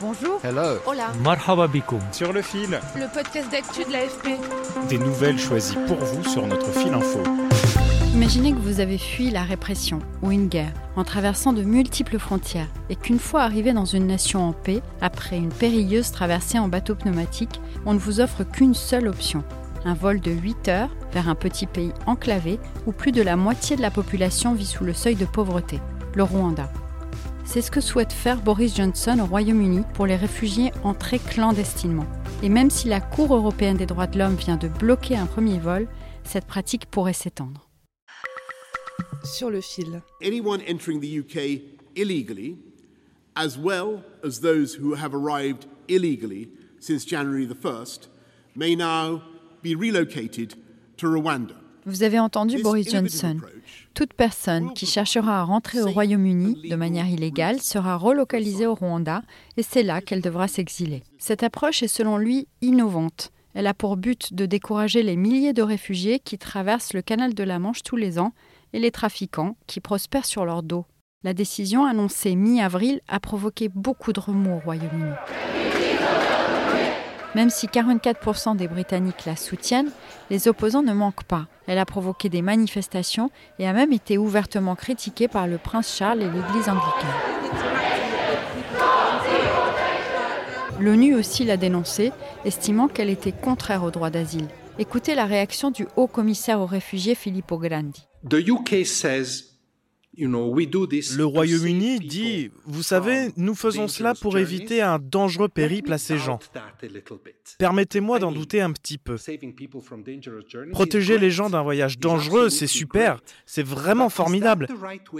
Bonjour. Hello. Hola. Marhaba bikoum. Sur le fil, Le podcast d'actu de l'AFP. des nouvelles choisies pour vous sur notre fil info. Imaginez que vous avez fui la répression ou une guerre en traversant de multiples frontières et qu'une fois arrivé dans une nation en paix, après une périlleuse traversée en bateau pneumatique, on ne vous offre qu'une seule option. Un vol de 8 heures vers un petit pays enclavé où plus de la moitié de la population vit sous le seuil de pauvreté, le Rwanda. C'est ce que souhaite faire Boris Johnson au Royaume-Uni pour les réfugiés entrés clandestinement. Et même si la Cour européenne des droits de l'homme vient de bloquer un premier vol, cette pratique pourrait s'étendre. Sur le fil. anyone entering the UK illegally, as well as those who have arrived illegally since January the 1st, may now be relocated to Rwanda. Vous avez entendu Boris Johnson. Toute personne qui cherchera à rentrer au Royaume-Uni de manière illégale sera relocalisée au Rwanda et c'est là qu'elle devra s'exiler. Cette approche est selon lui innovante. Elle a pour but de décourager les milliers de réfugiés qui traversent le canal de la Manche tous les ans et les trafiquants qui prospèrent sur leur dos. La décision annoncée mi-avril a provoqué beaucoup de remous au Royaume-Uni. Même si 44% des Britanniques la soutiennent, les opposants ne manquent pas. Elle a provoqué des manifestations et a même été ouvertement critiquée par le prince Charles et l'Église anglicane. L'ONU aussi l'a dénoncée, estimant qu'elle était contraire au droit d'asile. Écoutez la réaction du haut commissaire aux réfugiés Filippo Grandi. Le Royaume-Uni dit, vous savez, nous faisons cela dangerous pour éviter un dangereux périple à ces gens. Permettez-moi d'en douter un petit peu. saving people from dangerous journeys Protéger les great. gens d'un voyage dangereux, c'est super, c'est vraiment formidable.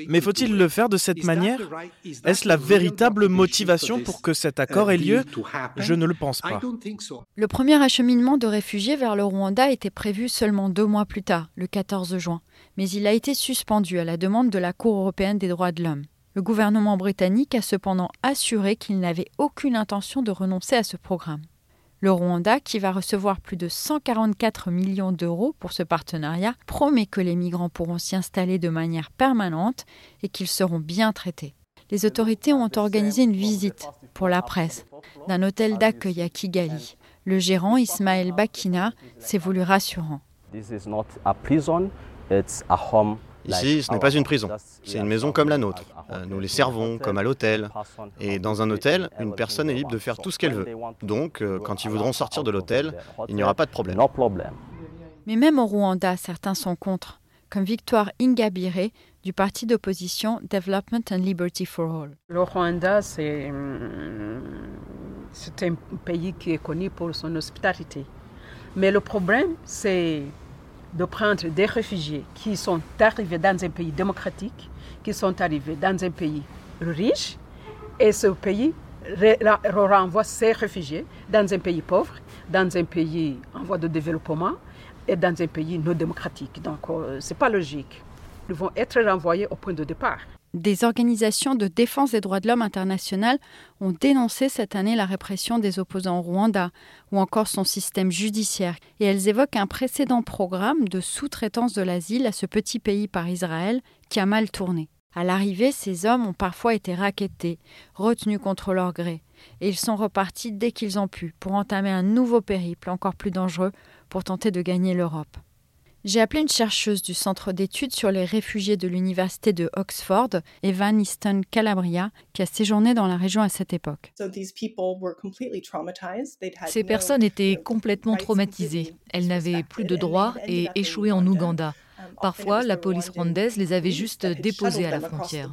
Mais to faut-il do le it? faire de cette manière? Est-ce la véritable motivation pour this, que cet uh, accord ait lieu? Je ne le pense I pas. don't think so. Le premier acheminement de réfugiés vers le Rwanda était prévu seulement deux mois plus tard, le 14 juin, mais il a été suspendu à la demande de la Cour européenne des droits de l'homme. Le gouvernement britannique a cependant assuré qu'il n'avait aucune intention de renoncer à ce programme. Le Rwanda, qui va recevoir plus de 144 millions d'euros pour ce partenariat, promet que les migrants pourront s'y installer de manière permanente et qu'ils seront bien traités. Les autorités ont organisé une visite, pour la presse, d'un hôtel d'accueil à Kigali. Le gérant Ismaël Bakina s'est voulu rassurant. This is not a prison, it's a home. Ici, ce n'est pas une prison. C'est une maison comme la nôtre. Euh, Nous les servons comme à l'hôtel. Et dans un hôtel, une personne est libre de faire tout ce qu'elle veut. Donc, euh, quand ils voudront sortir de l'hôtel, il n'y aura pas de problème. No problem. Mais même au Rwanda, certains sont contre, comme Victoire Ingabire du parti d'opposition Development and Liberty for All. Le Rwanda, c'est hum, c'est un pays qui est connu pour son hospitalité. Mais le problème, c'est de prendre des réfugiés qui sont arrivés dans un pays démocratique, qui sont arrivés dans un pays riche, et ce pays renvoie ces réfugiés dans un pays pauvre, dans un pays en voie de développement et dans un pays non démocratique. Donc, euh, ce n'est pas logique. Ils vont être renvoyés au point de départ. Des organisations de défense des droits de l'homme internationales ont dénoncé cette année la répression des opposants au Rwanda ou encore son système judiciaire et elles évoquent un précédent programme de sous-traitance de l'asile à ce petit pays par Israël qui a mal tourné. À l'arrivée, ces hommes ont parfois été rackettés, retenus contre leur gré, et ils sont repartis dès qu'ils ont pu pour entamer un nouveau périple encore plus dangereux pour tenter de gagner l'Europe. J'ai appelé une chercheuse du Centre d'études sur les réfugiés de l'Université de Oxford, Evan Easton Calabria, qui a séjourné dans la région à cette époque. Ces personnes étaient complètement traumatisées. Elles n'avaient plus de droits et échouaient en Ouganda. Parfois, la police rwandaise les avait juste déposés à la frontière.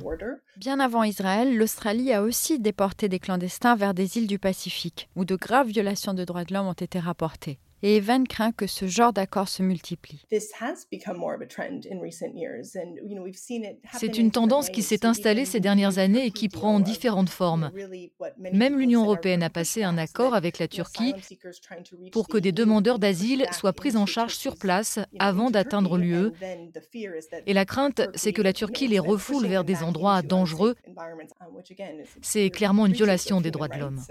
Bien avant Israël, l'Australie a aussi déporté des clandestins vers des îles du Pacifique, où de graves violations de droits de l'homme ont été rapportées. Et Evan craint que ce genre d'accord se multiplie. C'est une tendance qui s'est installée ces dernières années et qui prend différentes formes. Même l'Union européenne a passé un accord avec la Turquie pour que des demandeurs d'asile soient pris en charge sur place avant d'atteindre l'UE. Et la crainte, c'est que la Turquie les refoule vers des endroits dangereux. C'est clairement une violation des droits de l'homme.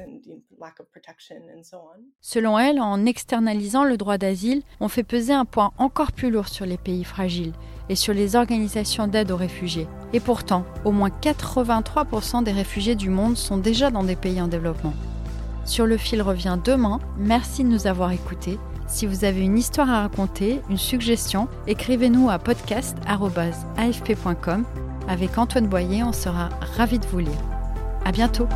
Selon elle, en externalisant le droit d'asile, on fait peser un poids encore plus lourd sur les pays fragiles et sur les organisations d'aide aux réfugiés. Et pourtant, au moins 83% des réfugiés du monde sont déjà dans des pays en développement. Sur le fil revient demain. Merci de nous avoir écoutés. Si vous avez une histoire à raconter, une suggestion, écrivez-nous à podcast.afp.com. Avec Antoine Boyer, on sera ravis de vous lire. À bientôt!